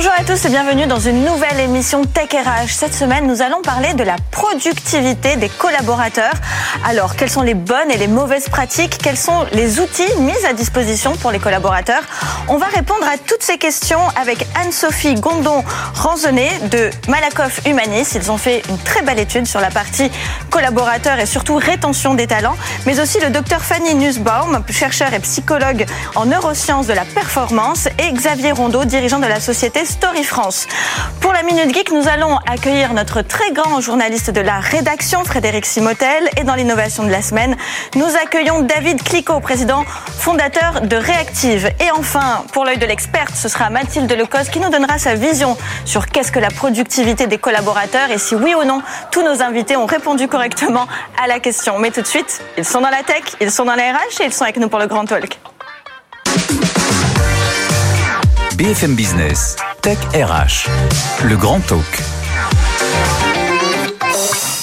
Bonjour à tous et bienvenue dans une nouvelle émission Tech RH. Cette semaine, nous allons parler de la productivité des collaborateurs. Alors, quelles sont les bonnes et les mauvaises pratiques? Quels sont les outils mis à disposition pour les collaborateurs? On va répondre à toutes ces questions avec Anne-Sophie Gondon-Ranzonnet de Malakoff Humanis. Ils ont fait une très belle étude sur la partie collaborateurs et surtout rétention des talents, mais aussi le docteur Fanny Nussbaum, chercheur et psychologue en neurosciences de la performance, et Xavier Rondeau, dirigeant de la société Story France. Pour la Minute Geek, nous allons accueillir notre très grand journaliste de la rédaction, Frédéric Simotel, et dans l'innovation de la semaine, nous accueillons David Clicot, président fondateur de Reactive. Et enfin, pour l'œil de l'experte, ce sera Mathilde Lecos qui nous donnera sa vision sur qu'est-ce que la productivité des collaborateurs et si oui ou non, tous nos invités ont répondu correctement à la question. Mais tout de suite, ils sont dans la tech, ils sont dans la RH et ils sont avec nous pour le Grand Talk. BFM Business, Le Grand Talk.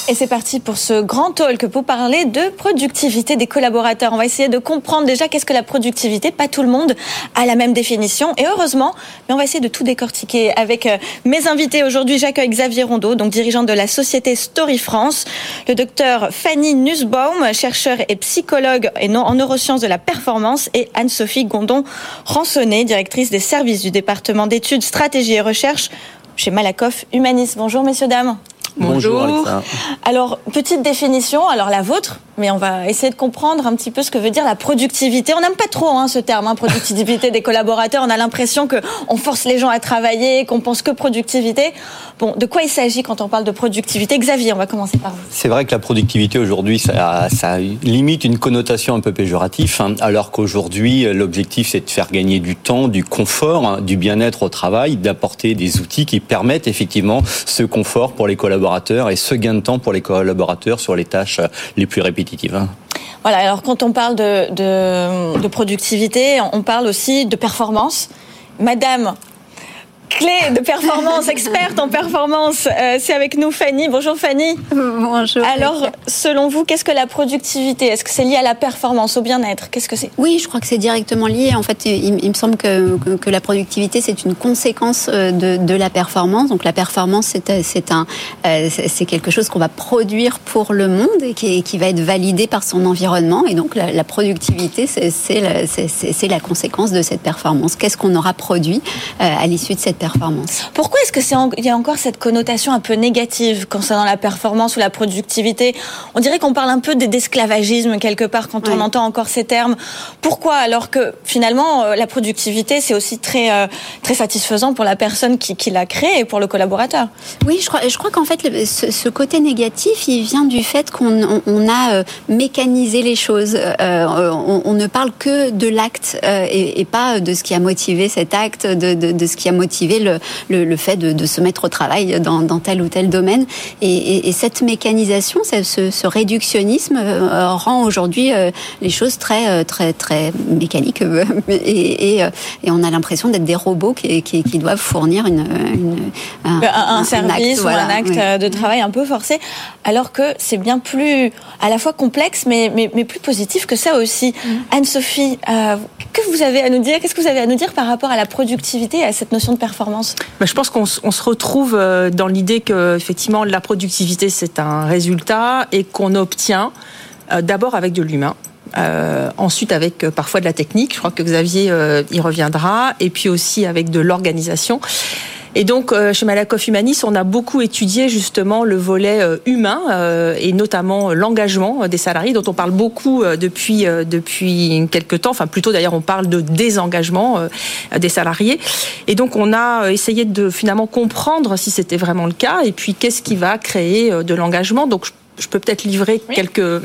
Et c'est parti pour ce grand talk pour parler de productivité des collaborateurs. On va essayer de comprendre déjà qu'est-ce que la productivité. Pas tout le monde a la même définition. Et heureusement, mais on va essayer de tout décortiquer avec euh, mes invités aujourd'hui. J'accueille Xavier Rondeau, donc dirigeant de la société Story France, le docteur Fanny Nussbaum, chercheur et psychologue en neurosciences de la performance, et Anne-Sophie Gondon-Ransonnet, directrice des services du département d'études, stratégie et recherche chez Malakoff Humanis. Bonjour messieurs, dames. Bonjour. Alors, petite définition, alors la vôtre, mais on va essayer de comprendre un petit peu ce que veut dire la productivité. On n'aime pas trop hein, ce terme, hein, productivité des collaborateurs. On a l'impression qu'on force les gens à travailler, qu'on pense que productivité. Bon, de quoi il s'agit quand on parle de productivité? Xavier, on va commencer par vous. C'est vrai que la productivité aujourd'hui, ça, limite une connotation un peu péjorative, hein, alors qu'aujourd'hui, l'objectif, c'est de faire gagner du temps, du confort, du bien-être au travail, d'apporter des outils qui permettent effectivement ce confort pour les collaborateurs et ce gain de temps pour les collaborateurs sur les tâches les plus répétitives. Hein. Voilà, alors quand on parle de, de productivité, on parle aussi de performance. Madame clé de performance, experte en performance. Euh, c'est avec nous Fanny. Bonjour Fanny. Bonjour. Alors, selon vous, qu'est-ce que la productivité? Est-ce que c'est lié à la performance, au bien-être? Qu'est-ce que c'est? Oui, je crois que c'est directement lié. En fait, il, me semble que, que, la productivité, c'est une conséquence euh, de, de, la performance. Donc la performance, c'est, euh, c'est, un, c'est quelque chose qu'on va produire pour le monde et qui, qui, va être validé par son environnement. Et donc la, la productivité, c'est, c'est, la, c'est, la conséquence de cette performance. Qu'est-ce qu'on aura produit à l'issue de cette performance. Pourquoi est-ce que c'est il y a encore cette connotation un peu négative concernant la performance ou la productivité? On dirait qu'on parle un peu d'esclavagisme quelque part quand on entend encore ces termes. Pourquoi? Alors que finalement euh, la productivité c'est aussi très euh, très satisfaisant pour la personne qui, qui l'a créé et pour le collaborateur. Oui, je crois je crois qu'en fait ce, côté négatif il vient du fait qu'on on, a euh, mécanisé les choses. on, on, ne parle que de l'acte et, et, pas de ce qui a motivé cet acte, de, de, de ce qui a motivé le, le, fait de, de, se mettre au travail dans, dans, tel ou tel domaine. Et, et, cette mécanisation, ce, ce réductionnisme euh, rend aujourd'hui euh, les choses très, euh, très, très mécaniques. Et, et, on a l'impression d'être des robots qui, qui, qui, doivent fournir une, une un, un, service ou un acte de travail un peu forcé, alors que c'est bien plus à la fois complexe, mais, mais, mais plus positif que ça aussi. Mm. Anne-Sophie, que vous avez à nous dire Qu'est-ce que vous avez à nous dire par rapport à la productivité et à cette notion de performance? Je pense qu'on se retrouve euh, dans l'idée que effectivement la productivité c'est un résultat et qu'on obtient euh, d'abord avec de l'humain. Euh, ensuite avec parfois de la technique, je crois que Xavier y reviendra, et puis aussi avec de l'organisation. Et donc, euh, chez Malakoff Humanis, on a beaucoup étudié justement le volet euh, humain euh, et notamment l'engagement des salariés, dont on parle beaucoup depuis depuis quelques temps. Enfin, plutôt d'ailleurs, on parle de désengagement des salariés. Et donc, on a essayé de finalement comprendre si c'était vraiment le cas, et puis qu'est-ce qui va créer de l'engagement. Je peux peut-être livrer quelques, euh,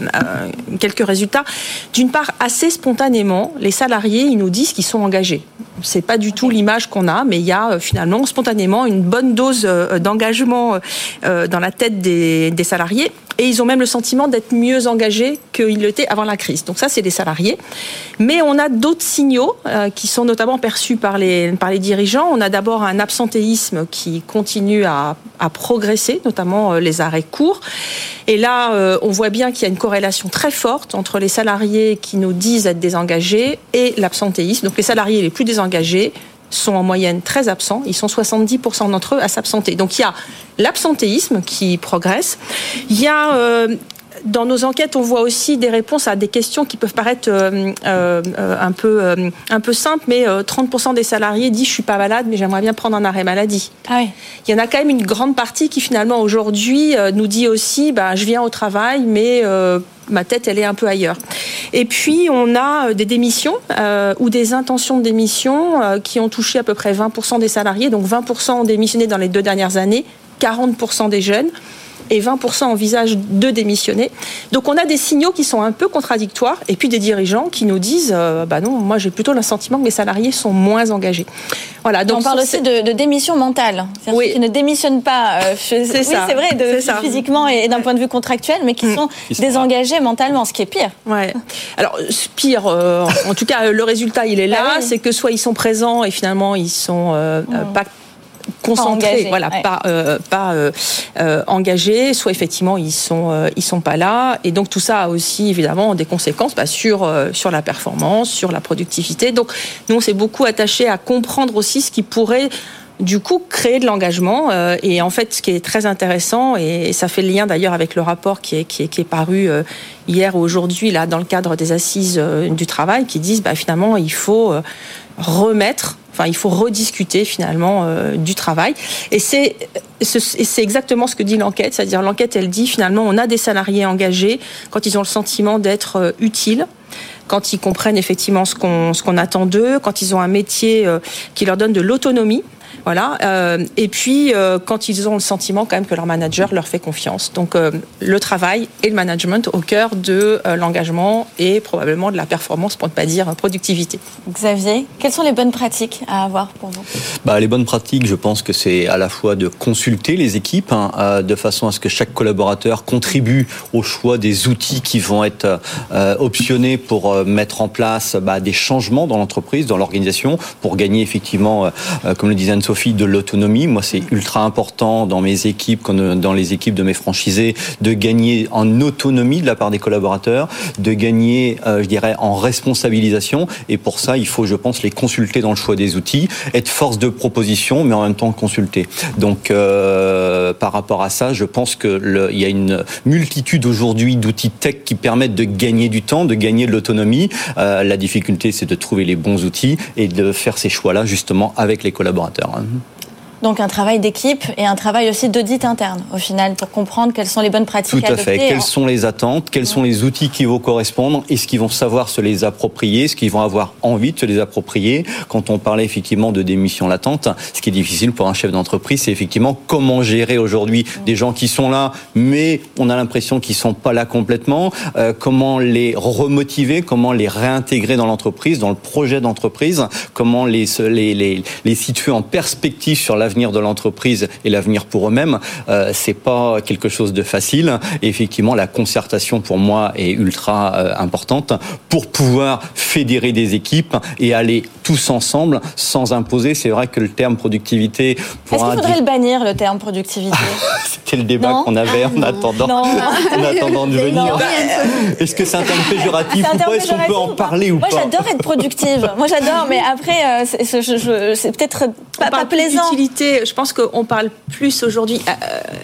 quelques résultats. D'une part, assez spontanément, les salariés, ils nous disent qu'ils sont engagés. C'est pas du tout l'image qu'on a, mais il y a euh, finalement spontanément une bonne dose euh, d'engagement dans la tête des, des salariés. Et ils ont même le sentiment d'être mieux engagés qu'ils l'étaient avant la crise. Donc ça, c'est les salariés. Mais on a d'autres signaux euh, qui sont notamment perçus par les, dirigeants. On a d'abord un absentéisme qui continue à, à progresser, notamment euh, les arrêts courts. Et là, euh, on voit bien qu'il y a une corrélation très forte entre les salariés qui nous disent être désengagés et l'absentéisme. Donc les salariés les plus désengagés sont en moyenne très absents. Ils sont 70% d'entre eux à s'absenter. Donc il y a l'absentéisme qui progresse. Il y a euh, dans nos enquêtes, on voit aussi des réponses à des questions qui peuvent paraître euh, euh, un, peu, euh, un peu simples, mais 30% des salariés disent je suis pas malade, mais j'aimerais bien prendre un arrêt maladie. Ah oui. Il y en a quand même une grande partie qui finalement aujourd'hui nous dit aussi bah, je viens au travail, mais ma tête, elle est un peu ailleurs. Et puis, on a des démissions euh, ou des intentions de démission euh, qui ont touché à peu près 20% des salariés. Donc, 20% ont démissionné dans les deux dernières années, 40% des jeunes et 20% envisagent de démissionner. Donc on a des signaux qui sont un peu contradictoires et puis des dirigeants qui nous disent euh, bah non, moi j'ai plutôt le sentiment que mes salariés sont moins engagés. Voilà, donc on parle aussi de, de, démission mentale, oui. qui ne démissionnent pas euh, c'est oui, c'est vrai de, physiquement et d'un point de vue contractuel mais qui mmh. sont désengagés mentalement, ce qui est pire. Ouais. Alors pire euh, en tout cas le résultat il est là, bah oui. c'est que soit ils sont présents et finalement ils sont euh, mmh. pas concentrés, voilà, ouais. pas euh, pas euh, euh, engagés, soit effectivement ils sont euh, ils sont pas là, et donc tout ça a aussi évidemment des conséquences bah, sur sur la performance, sur la productivité. Donc nous on s'est beaucoup attaché à comprendre aussi ce qui pourrait du coup créer de l'engagement euh, et en fait ce qui est très intéressant et, ça fait le lien d'ailleurs avec le rapport qui est, qui est, qui est paru euh, hier ou aujourd'hui là dans le cadre des assises euh, du travail qui disent bah, finalement il faut euh, remettre Enfin, il faut rediscuter finalement euh, du travail. Et c'est c'est exactement ce que dit l'enquête, c'est-à-dire l'enquête elle dit finalement on a des salariés engagés quand ils ont le sentiment d'être euh, utiles quand ils comprennent effectivement ce qu'on ce qu'on attend d'eux, quand ils ont un métier euh, qui leur donne de l'autonomie. Voilà. Euh, et puis, euh, quand ils ont le sentiment quand même que leur manager leur fait confiance. Donc, euh, le travail et le management au cœur de euh, l'engagement et probablement de la performance, pour ne pas dire productivité. Xavier, quelles sont les bonnes pratiques à avoir pour vous? Bah, Les bonnes pratiques, je pense que c'est à la fois de consulter les équipes, hein, de façon à ce que chaque collaborateur contribue au choix des outils qui vont être euh, optionnés pour euh, mettre en place bah, des changements dans l'entreprise, dans l'organisation, pour gagner effectivement, comme le disait Anne-Sophie, de l'autonomie. Moi, c'est ultra important dans mes équipes, dans les équipes de mes franchisés, de gagner en autonomie de la part des collaborateurs, de gagner, je dirais, en responsabilisation. Et pour ça, il faut, je pense, les consulter dans le choix des outils, être force de proposition, mais en même temps consulter. Donc, euh, par rapport à ça, je pense qu'il y a une multitude aujourd'hui d'outils tech qui permettent de gagner du temps, de gagner de l'autonomie. Euh, la difficulté, c'est de trouver les bons outils et de faire ces choix-là justement avec les collaborateurs. Hmm. Donc un travail d'équipe et un travail aussi d'audit interne au final pour comprendre quelles sont les bonnes pratiques Tout à, à fait. Quelles sont les attentes? Quels sont les outils qui vont correspondre? Est-ce qu'ils vont savoir se les approprier? Est-ce qu'ils vont avoir envie de se les approprier? Quand on parlait effectivement de démission latente, ce qui est difficile pour un chef d'entreprise, c'est effectivement comment gérer aujourd'hui des gens qui sont là, mais on a l'impression qu'ils sont pas là complètement. Euh, comment les remotiver? Comment les réintégrer dans l'entreprise, dans le projet d'entreprise? Comment les, les, les, les situer en perspective sur la l'avenir de l'entreprise et l'avenir pour eux-mêmes, euh, c'est pas quelque chose de facile. Et effectivement, la concertation pour moi est ultra euh, importante pour pouvoir fédérer des équipes et aller tous ensemble sans imposer. C'est vrai que le terme productivité. Est-ce qu'il faudrait le bannir le terme productivité? C'était le débat qu'on avait en attendant, en attendant de venir. Est-ce que c'est un terme péjoratif ou pas Est-ce qu'on peut en parler ou pas? Moi, j'adore être productive. moi, j'adore, mais après, euh, c'est peut-être pas, pas plaisant je pense qu'on parle plus aujourd'hui. Euh,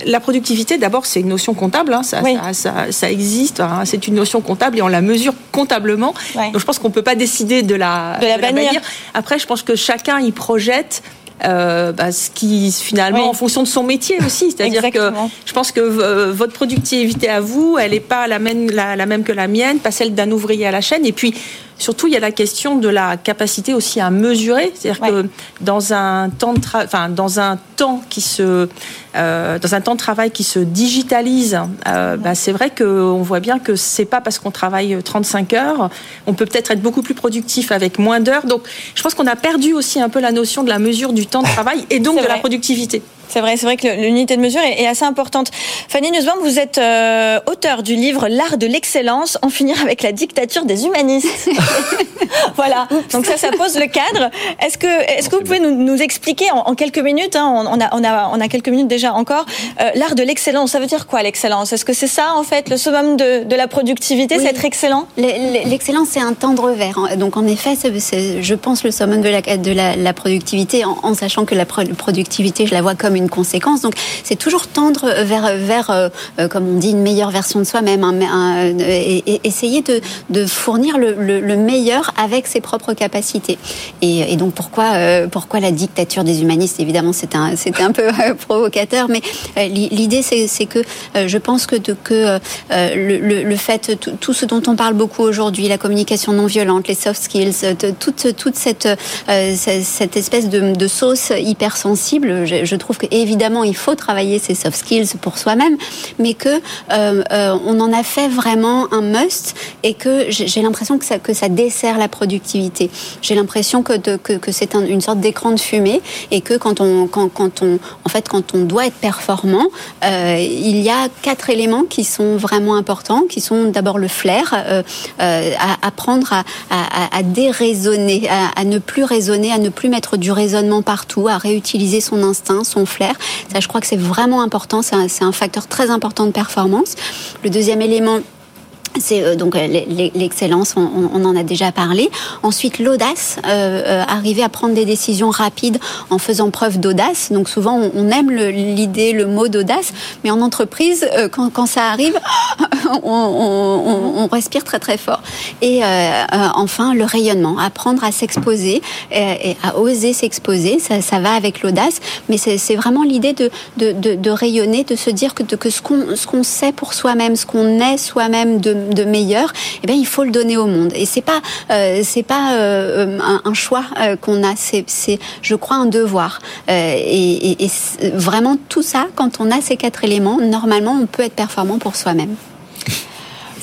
la productivité, d'abord, c'est une notion comptable. Hein, ça, oui. ça, ça, ça, existe. Hein, c'est une notion comptable et on la mesure comptablement. Ouais. Donc, je pense qu'on ne peut pas décider de la, de la, de bannir. la bannir. Après, je pense que chacun y projette. Euh, bah, ce qui finalement oui. en fonction de son métier aussi c'est-à-dire que je pense que euh, votre productivité à vous elle n'est pas la même la, la, même que la mienne pas celle d'un ouvrier à la chaîne et puis Surtout, il y a la question de la capacité aussi à mesurer, c'est-à-dire ouais. que dans un temps de enfin dans un temps qui se euh, dans un temps de travail qui se digitalise, euh, bah, c'est vrai qu'on voit bien que c'est pas parce qu'on travaille 35 heures, on peut peut-être être beaucoup plus productif avec moins d'heures. Donc, je pense qu'on a perdu aussi un peu la notion de la mesure du temps de travail et donc de la productivité. C'est vrai, c'est vrai que l'unité de mesure est, assez importante. Fanny Nussbaum, vous êtes euh, auteur du livre L'art de l'excellence, en finir avec la dictature des humanistes. voilà. Donc ça, ça pose le cadre. Est-ce que, est-ce que vous pouvez nous, expliquer en, quelques minutes, hein, on, a, on, a, on a quelques minutes déjà encore, euh, l'art de l'excellence. Ça veut dire quoi l'excellence? Est-ce que c'est ça en fait le summum de, de la productivité, c'est être excellent? L'excellence, c'est un tendre vers. Donc en effet, c'est, je pense le summum de la, de la, productivité, en, en, sachant que la productivité, je la vois comme une conséquence. Donc c'est toujours tendre vers, vers euh, euh, comme on dit, une meilleure version de soi-même, hein, et, essayer de, fournir le, le, meilleur avec ses propres capacités. Et, donc pourquoi, euh, pourquoi la dictature des humanistes? Évidemment, c'était un, un peu provocateur, mais l'idée c'est que je pense que, de, que le, fait, tout, ce dont on parle beaucoup aujourd'hui, la communication non violente, les soft skills, toute, toute cette, cette espèce de, de sauce hypersensible, je, je trouve que évidemment, il faut travailler ses soft skills pour soi-même, mais que euh, euh, on en a fait vraiment un must et que j'ai l'impression que ça, que ça dessert la productivité. J'ai l'impression que, que, c'est une sorte d'écran de fumée et que quand on, quand, quand, on, en fait, quand on doit être performant, euh, il y a quatre éléments qui sont vraiment importants, qui sont d'abord le flair, à apprendre à, à, à déraisonner, à, à ne plus raisonner, à ne plus mettre du raisonnement partout, à réutiliser son instinct, son Ça, je crois que c'est vraiment important. C'est un, facteur très important de performance. Le deuxième élément, c'est euh, donc euh, l'excellence, on, en a déjà parlé. Ensuite, l'audace, euh, arriver à prendre des décisions rapides en faisant preuve d'audace. Donc souvent, on, aime l'idée, le, mot d'audace, mais en entreprise, quand, ça arrive, on, respire très très fort. Et enfin, le rayonnement, apprendre à s'exposer et, à oser s'exposer, ça, va avec l'audace, mais c'est vraiment l'idée de, de, rayonner, de se dire que, que ce qu'on sait pour soi-même, ce qu'on est soi-même de de meilleur, eh bien, il faut le donner au monde. Et c'est pas, euh, c'est pas euh, un, choix euh, qu'on a, c'est, je crois, un devoir. et, et vraiment tout ça, quand on a ces quatre éléments, normalement, on peut être performant pour soi-même.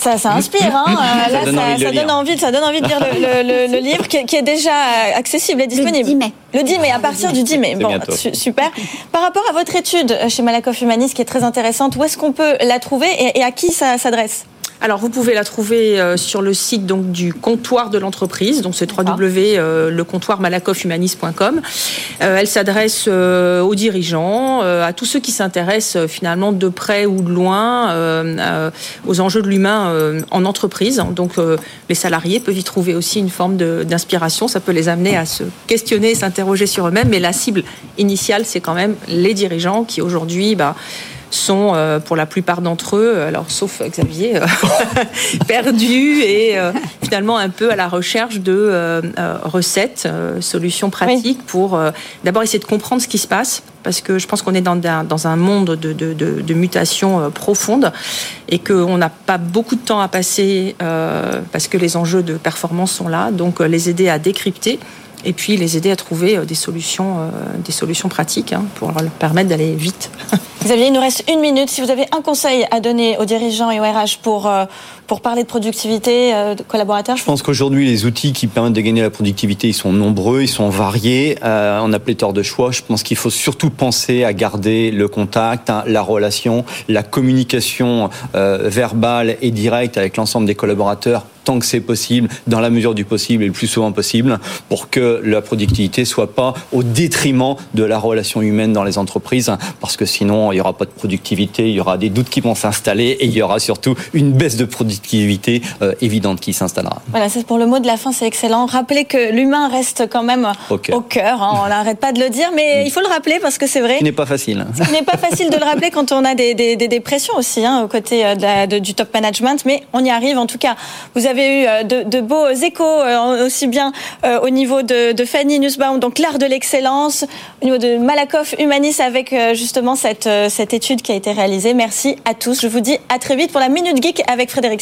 Ça, ça inspire. Hein. ça, donne, envie, ça donne envie de lire le, livre qui, est déjà accessible et disponible. Le 10 mai. Le 10 mai, à partir du 10 mai. Bon, super. Par rapport à votre étude chez Malakoff Humanist, qui est très intéressante, où est-ce qu'on peut la trouver et, et à qui ça s'adresse? Alors, vous pouvez la trouver euh, sur le site donc du comptoir de l'entreprise, donc c'est www.lecomptoirmalakofhumanis.com. Euh, elle s'adresse euh, aux dirigeants, à tous ceux qui s'intéressent finalement de près ou de loin aux enjeux de l'humain en entreprise. Donc, les salariés peuvent y trouver aussi une forme d'inspiration. Ça peut les amener à se questionner, s'interroger sur eux-mêmes. Mais la cible initiale, c'est quand même les dirigeants qui aujourd'hui, bah, sont euh, pour la plupart d'entre eux, alors sauf Xavier, euh, perdus et euh, finalement un peu à la recherche de recettes, solutions pratiques pour d'abord essayer de comprendre ce qui se passe parce que je pense qu'on est dans un, dans un monde de, de, de, de mutation profonde et qu'on n'a pas beaucoup de temps à passer parce que les enjeux de performance sont là, donc les aider à décrypter et puis les aider à trouver des solutions, des solutions pratiques hein, pour leur permettre d'aller vite. Xavier, il nous reste une minute. Si vous avez un conseil à donner aux dirigeants et au RH pour, euh, pour parler de productivité euh, de collaborateurs Je pense qu'aujourd'hui, les outils qui permettent de gagner la productivité, ils sont nombreux, ils sont variés. Euh, on a pléthore de choix. Je pense qu'il faut surtout penser à garder le contact, hein, la relation, la communication verbale et directe avec l'ensemble des collaborateurs tant que c'est possible, dans la mesure du possible et le plus souvent possible, pour que la productivité soit pas au détriment de la relation humaine dans les entreprises, parce que sinon il n'y aura pas de productivité, il y aura des doutes qui vont s'installer et il y aura surtout une baisse de productivité euh, évidente qui s'installera. Voilà, c'est pour le mot de la fin, c'est excellent. Rappelez que l'humain reste quand même au cœur. Hein. on n'arrête pas de le dire, mais il faut le rappeler parce que c'est vrai. Ce n'est pas facile. Ce n'est pas facile de le rappeler quand on a des, des, aussi hein, aux côtés euh, de du top management, mais on y arrive en tout cas. Vous avez eu euh, de, de beaux échos aussi bien au niveau de, Fanny Nussbaum, donc l'art de l'excellence, au niveau de Malakoff Humanis avec justement cette euh, cette étude qui a été réalisée. Merci à tous. Je vous dis à très vite pour la Minute Geek avec Frédéric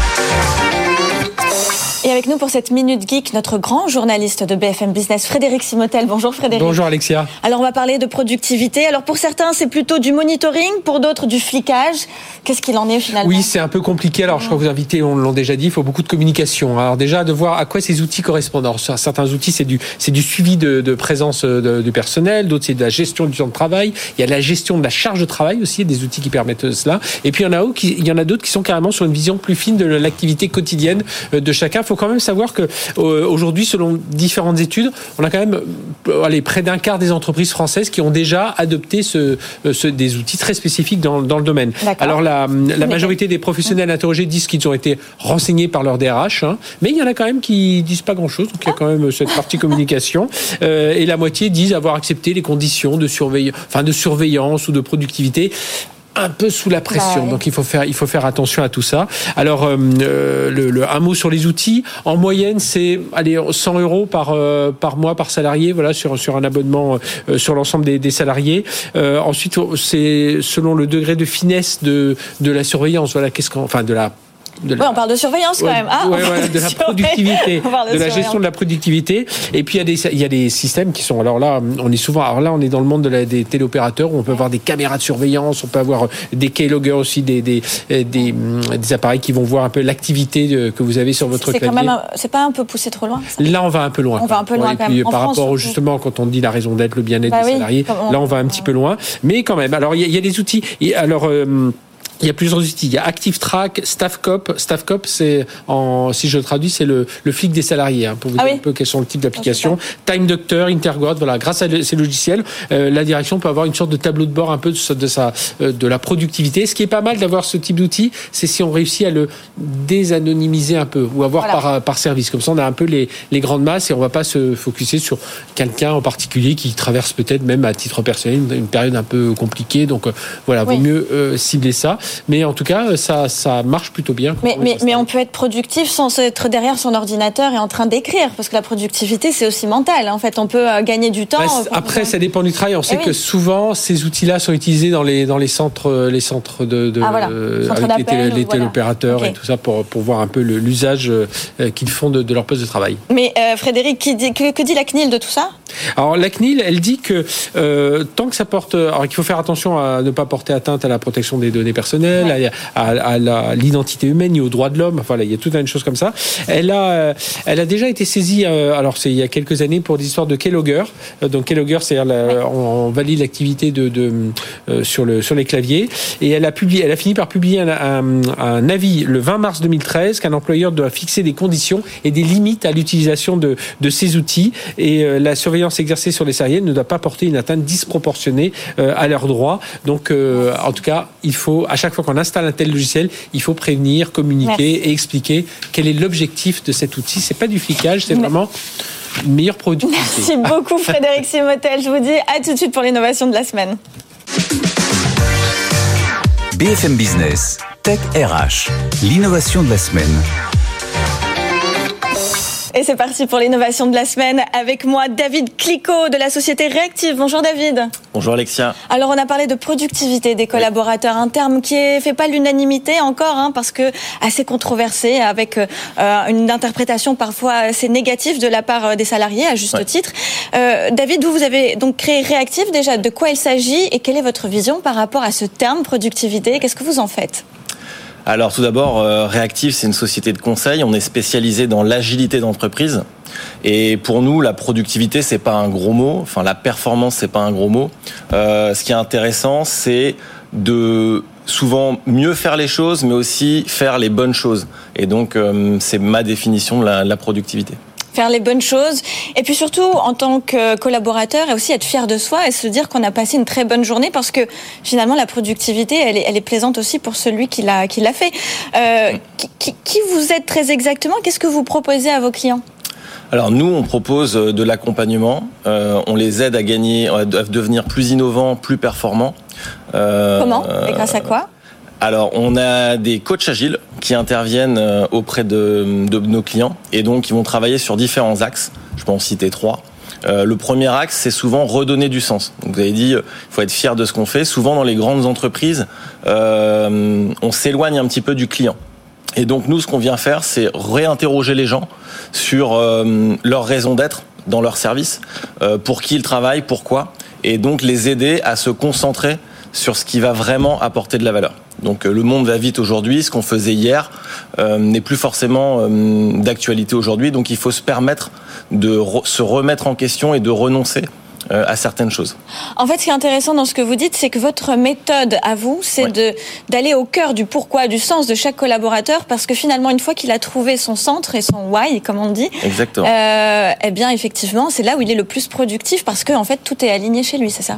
Et avec nous pour cette Minute Geek, notre grand journaliste de BFM Business, Frédéric Simotel. Bonjour Frédéric. Bonjour Alexia. Alors on va parler de productivité. Alors pour certains, c'est plutôt du monitoring, pour d'autres du flicage. Qu'est-ce qu'il en est finalement Oui, c'est un peu compliqué. Alors je crois que vos invités on l'ont déjà dit, il faut beaucoup de communication. Alors déjà de voir à quoi ces outils correspondent. Alors certains outils, c'est du, c'est du suivi de, de présence de, du personnel, d'autres c'est de la gestion du temps de travail. Il y a la gestion de la charge de travail aussi, des outils qui permettent cela. Et puis il y en a, il y en a d'autres qui sont carrément sur une vision plus fine de l'activité quotidienne de chacun. Il faut quand même savoir que euh, aujourd'hui, selon différentes études, on a quand même euh, allez, près d'un quart des entreprises françaises qui ont déjà adopté ce, euh, ce des outils très spécifiques dans, dans le domaine. Alors la, la majorité des professionnels interrogés disent qu'ils ont été renseignés par leur DRH, hein, mais il y en a quand même qui disent pas grand-chose. Donc il y a quand même cette partie communication. Euh, et la moitié disent avoir accepté les conditions de surveillance, enfin de surveillance ou de productivité un peu sous la pression. Donc il faut faire il faut faire attention à tout ça. Alors euh, euh, le, le, un mot sur les outils. En moyenne, c'est allez 100 euros par euh, par mois par salarié. Voilà sur sur un abonnement euh, sur l'ensemble des, des, salariés. Euh, ensuite, c'est selon le degré de finesse de de la surveillance. Voilà qu'est-ce qu'on enfin de la de la... ouais, on parle de surveillance quand même. Ah, ouais, ouais, de la productivité, de, de la gestion de la productivité. Et puis il y a des il y a des systèmes qui sont alors là on est souvent alors là on est dans le monde de la, des téléopérateurs où on peut avoir des caméras de surveillance, on peut avoir des keyloggers aussi des des, des, des appareils qui vont voir un peu l'activité que vous avez sur votre clavier. C'est quand même c'est pas un peu poussé trop loin ça Là on va un peu loin. On va un peu loin quand puis, même. Par France, rapport au, justement quand on dit la raison d'être, le bien-être bah des oui, salariés, là on va un petit peu loin, mais quand même. Alors il y, y, a des outils. Et alors euh, il y a plusieurs outils. Il y a ActiveTrack, StaffCop. StaffCop, c'est en, si je traduis, c'est le, le flic des salariés, hein, pour vous ah dire oui. un peu quels sont le type d'application. Time Doctor, Interguard, voilà. Grâce à ces logiciels, euh, la direction peut avoir une sorte de tableau de bord un peu de, de sa, euh, de la productivité. Ce qui est pas mal d'avoir ce type d'outil, c'est si on réussit à le désanonymiser un peu ou avoir voilà. par, par service. Comme ça, on a un peu les, les grandes masses et on va pas se focuser sur quelqu'un en particulier qui traverse peut-être même à titre personnel une, une période un peu compliquée. Donc, euh, voilà, oui. vaut mieux euh, cibler ça. Mais en tout cas, ça, ça marche plutôt bien. Mais, mais, mais, on peut être productif sans être derrière son ordinateur et en train d'écrire, parce que la productivité, c'est aussi mental. En fait, on peut euh, gagner du temps. Bah, après, ça dépend du travail. On sait eh oui. que souvent, ces outils-là sont utilisés dans les, dans les centres, les centres de, de ah, voilà. euh, avec les, les téléopérateurs voilà. okay. et tout ça pour, pour voir un peu l'usage euh, qu'ils font de, de, leur poste de travail. Mais euh, Frédéric, qui dit, que, que, dit la CNIL de tout ça? Alors, la CNIL, elle dit que euh, tant que ça porte. Alors, qu'il faut faire attention à ne pas porter atteinte à la protection des données personnelles, ouais. à, à, à l'identité humaine et aux droits de l'homme. Enfin, là, il y a toute une chose comme ça. Elle a, elle a déjà été saisie. Euh, alors, c'est il y a quelques années pour l'histoire de Keylogger. Euh, donc, Keylogger, c'est ouais. on, on, valide l'activité de, de euh, sur le sur les claviers. Et elle a publié, elle a fini par publier un, un, un avis le 20 mars 2013 qu'un employeur doit fixer des conditions et des limites à l'utilisation de, de ces outils. Et euh, la surveillance exercée sur les salariés ne doit pas porter une atteinte disproportionnée euh, à leurs droits. Donc, en tout cas, il faut à chaque fois qu'on installe un tel logiciel, il faut prévenir, communiquer Merci. et expliquer quel est l'objectif de cet outil. C'est pas du flicage, c'est vraiment une meilleure productivité. Merci beaucoup Frédéric Simotel. Je vous dis à tout de suite pour l'innovation de la semaine. BFM Business, Tech RH, l'innovation de la semaine. Et c'est parti pour l'innovation de la semaine avec moi, David Clicot de la société Reactive. Bonjour David. Bonjour Alexia. Alors on a parlé de productivité des collaborateurs, un terme qui ne fait pas l'unanimité encore, hein, parce que assez controversé, avec euh, une interprétation parfois assez négative de la part des salariés, à juste titre. Euh, David, vous, vous avez donc créé Reactive déjà. De quoi il s'agit et quelle est votre vision par rapport à ce terme productivité? Qu'est-ce que vous en faites? Alors tout d'abord, euh, Reactive, c'est une société de conseil. On est spécialisé dans l'agilité d'entreprise. Et pour nous, la productivité, c'est pas un gros mot. Enfin, la performance, c'est pas un gros mot. Euh, ce qui est intéressant, c'est de souvent mieux faire les choses, mais aussi faire les bonnes choses. Et donc, euh, c'est ma définition de la, de la productivité faire les bonnes choses et puis surtout en tant que collaborateur et aussi être fier de soi et se dire qu'on a passé une très bonne journée parce que finalement la productivité elle est, elle est plaisante aussi pour celui qui l'a qui l'a fait. Euh, qui, qui vous êtes très exactement? Qu'est-ce que vous proposez à vos clients? Alors nous, on propose de l'accompagnement. Euh, on les aide à gagner, à devenir plus innovants, plus performants. Euh, Comment? Et grâce à quoi? Alors, on a des coachs agiles qui interviennent euh, auprès de, nos clients et donc ils vont travailler sur différents axes. Je peux en citer trois. Euh, le premier axe, c'est souvent redonner du sens. Donc, vous avez dit, il faut être fier de ce qu'on fait. Souvent, dans les grandes entreprises, euh, on s'éloigne un petit peu du client. Et donc nous, ce qu'on vient faire, c'est réinterroger les gens sur euh, leur raison d'être dans leur service, euh, pour qui ils travaillent, pourquoi, et donc les aider à se concentrer sur ce qui va vraiment apporter de la valeur. Donc euh, le monde va vite aujourd'hui, ce qu'on faisait hier euh, n'est plus forcément euh, d'actualité aujourd'hui, donc il faut se permettre de se remettre en question et de renoncer à certaines choses. En fait, ce qui est intéressant dans ce que vous dites, c'est que votre méthode à vous, c'est de d'aller au cœur du pourquoi, du sens de chaque collaborateur, parce que finalement, une fois qu'il a trouvé son centre et son why, comme on dit, Exactement. euh, eh bien, effectivement, c'est là où il est le plus productif, parce que en fait, tout est aligné chez lui, c'est ça?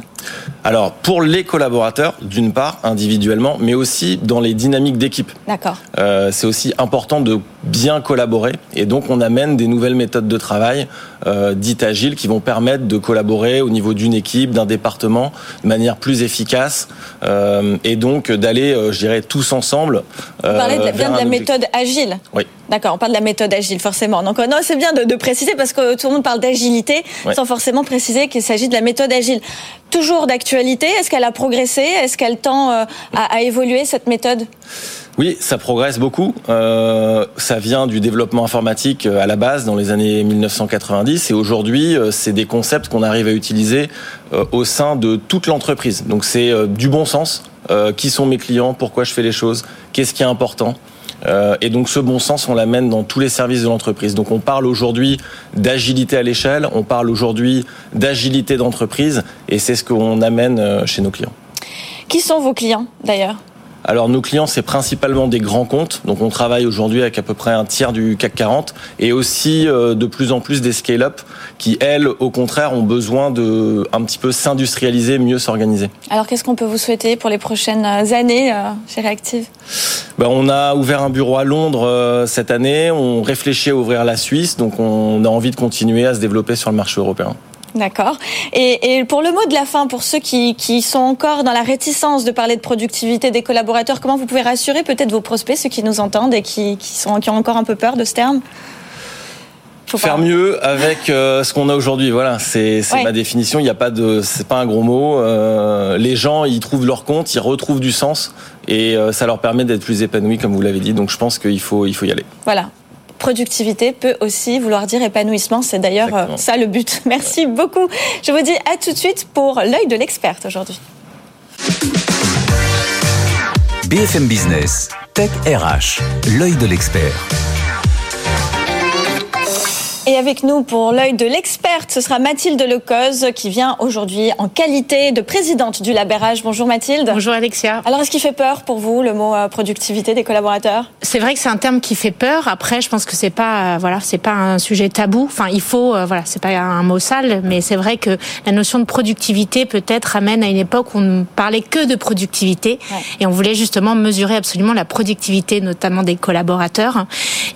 Alors pour les collaborateurs, d'une part individuellement, mais aussi dans les dynamiques d'équipe. D'accord. Euh, c'est aussi important de bien collaborer et donc on amène des nouvelles méthodes de travail euh, dites agiles qui vont permettre de collaborer au niveau d'une équipe, d'un département de manière plus efficace euh, et donc d'aller, euh, je dirais, tous ensemble. Vous parlez de la, bien de la méthode agile. Oui. D'accord, on parle de la méthode agile, forcément. Donc, non, c'est bien de, de préciser parce que tout le monde parle d'agilité sans forcément préciser qu'il s'agit de la méthode agile. Toujours d'actualité? Est-ce qu'elle a progressé? Est-ce qu'elle tend euh, à, évoluer, cette méthode? Oui, ça progresse beaucoup. Euh, ça vient du développement informatique euh, à la base dans les années 1990 et aujourd'hui, c'est des concepts qu'on arrive à utiliser au sein de toute l'entreprise. Donc c'est du bon sens. Qui sont mes clients? Pourquoi je fais les choses? Qu'est-ce qui est important? Euh, et donc ce bon sens, on l'amène dans tous les services de l'entreprise. Donc on parle aujourd'hui d'agilité à l'échelle, on parle aujourd'hui d'agilité d'entreprise, et c'est ce qu'on amène euh, chez nos clients. Qui sont vos clients, d'ailleurs? Alors nos clients, c'est principalement des grands comptes. Donc on travaille aujourd'hui avec à peu près un tiers du CAC 40 et aussi euh, de plus en plus des scale-up qui, elles, au contraire, ont besoin de un petit peu s'industrialiser, mieux s'organiser. Alors, qu'est-ce qu'on peut vous souhaiter pour les prochaines années chez Reactive? Ben, on a ouvert un bureau à Londres euh, cette année. On réfléchit à ouvrir la Suisse. Donc on a envie de continuer à se développer sur le marché européen. D'accord. Et, pour le mot de la fin, pour ceux qui, qui sont encore dans la réticence de parler de productivité des collaborateurs, comment vous pouvez rassurer peut-être vos prospects, ceux qui nous entendent et qui, qui, sont, qui ont encore un peu peur de ce terme? Faut Faire pas- mieux avec euh, ce qu'on a aujourd'hui. Voilà, c'est Ouais. ma définition. Il n'y a pas de, c'est pas un gros mot. Euh, les gens, ils trouvent leur compte, ils retrouvent du sens et euh, ça leur permet d'être plus épanouis, comme vous l'avez dit. Donc je pense qu'il faut, il faut y aller. Voilà. Productivité peut aussi vouloir dire épanouissement. C'est d'ailleurs ça le but. Merci beaucoup. Je vous dis à tout de suite pour l'œil de l'experte aujourd'hui. BFM Business, Tech RH, l'œil de l'expert. Et avec nous pour l'œil de l'experte, ce sera Mathilde Lecoz qui vient aujourd'hui en qualité de présidente du Labérage. Bonjour Mathilde. Bonjour Alexia. Alors est-ce qu'il fait peur pour vous le mot euh, productivité des collaborateurs? C'est vrai que c'est un terme qui fait peur. Après, je pense que c'est pas, euh, voilà, c'est pas un sujet tabou. Enfin, il faut, euh, voilà, c'est pas un mot sale, mais c'est vrai que la notion de productivité peut-être ramène à une époque où on ne parlait que de productivité Ouais. et on voulait justement mesurer absolument la productivité, notamment des collaborateurs,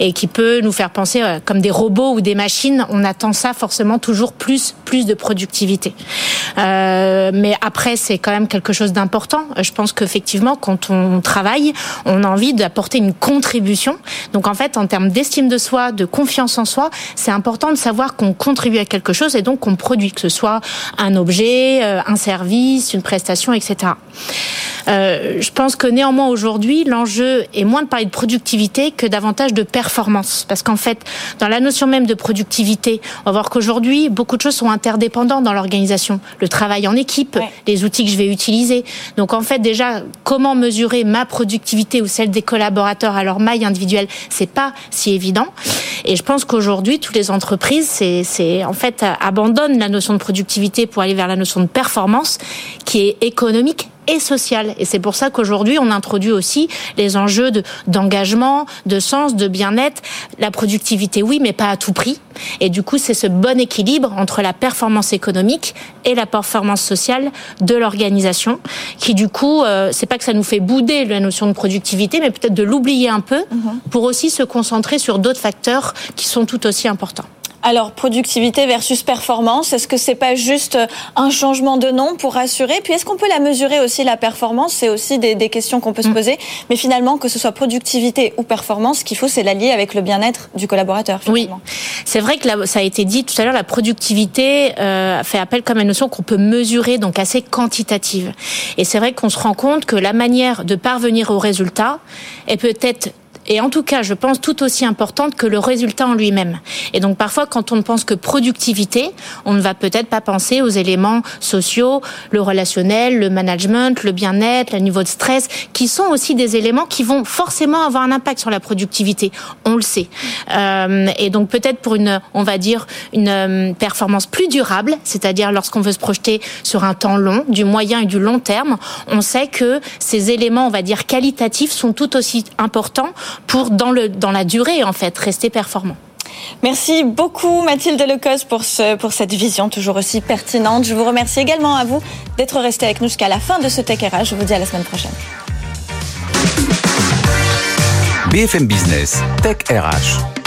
et qui peut nous faire penser euh, comme des robots ou des machines. On attend ça forcément toujours plus, plus de productivité. Euh, mais après, c'est quand même quelque chose d'important. Je pense qu'effectivement, quand on travaille, on a envie d'apporter une contribution. Donc en fait, en termes d'estime de soi, de confiance en soi, c'est important de savoir qu'on contribue à quelque chose et donc qu'on produit, que ce soit un objet, euh, un service, une prestation, etc. Euh, je pense que néanmoins aujourd'hui, l'enjeu est moins de parler de productivité que davantage de performance. Parce qu'en fait, dans la notion même de productivité, on va voir qu'aujourd'hui, beaucoup de choses sont interdépendantes dans l'organisation. Le travail en équipe, Ouais. les outils que je vais utiliser. Donc en fait, déjà, comment mesurer ma productivité ou celle des collaborateurs à leur maille individuelle, c'est pas si évident. Et je pense qu'aujourd'hui, toutes les entreprises, c'est en fait abandonnent la notion de productivité pour aller vers la notion de performance, qui est économique et sociale. Et c'est pour ça qu'aujourd'hui, on introduit aussi les enjeux de, d'engagement, de sens, de bien-être. La productivité, oui, mais pas à tout prix. Et du coup, c'est ce bon équilibre entre la performance économique et la performance sociale de l'organisation, qui du coup, euh, c'est pas que ça nous fait bouder la notion de productivité, mais peut-être de l'oublier un peu pour aussi se concentrer sur d'autres facteurs qui sont tout aussi importants. Alors productivité versus performance, est-ce que c'est pas juste euh, un changement de nom pour rassurer? Puis est-ce qu'on peut la mesurer aussi la performance? C'est aussi des, des questions qu'on peut se poser. Mais finalement, que ce soit productivité ou performance, ce qu'il faut, c'est l'allier avec le bien-être du collaborateur. Oui, c'est vrai que là, ça a été dit tout à l'heure, la productivité euh, fait appel comme à une notion qu'on peut mesurer, donc assez quantitative. Et c'est vrai qu'on se rend compte que la manière de parvenir au résultat est peut-être et en tout cas, je pense tout aussi importante que le résultat en lui-même. Et donc parfois, quand on ne pense que productivité, on ne va peut-être pas penser aux éléments sociaux, le relationnel, le management, le bien-être, le niveau de stress, qui sont aussi des éléments qui vont forcément avoir un impact sur la productivité. On le sait. Euh, et donc peut-être pour une, on va dire, une euh, performance plus durable, c'est-à-dire lorsqu'on veut se projeter sur un temps long, du moyen et du long terme, on sait que ces éléments, on va dire qualitatifs, sont tout aussi importants pour dans le dans la durée en fait rester performant. Merci beaucoup Mathilde Lecos pour, ce, pour cette vision toujours aussi pertinente. Je vous remercie également à vous d'être resté avec nous jusqu'à la fin de ce Tech RH. Je vous dis à la semaine prochaine. BFM Business, Tech RH.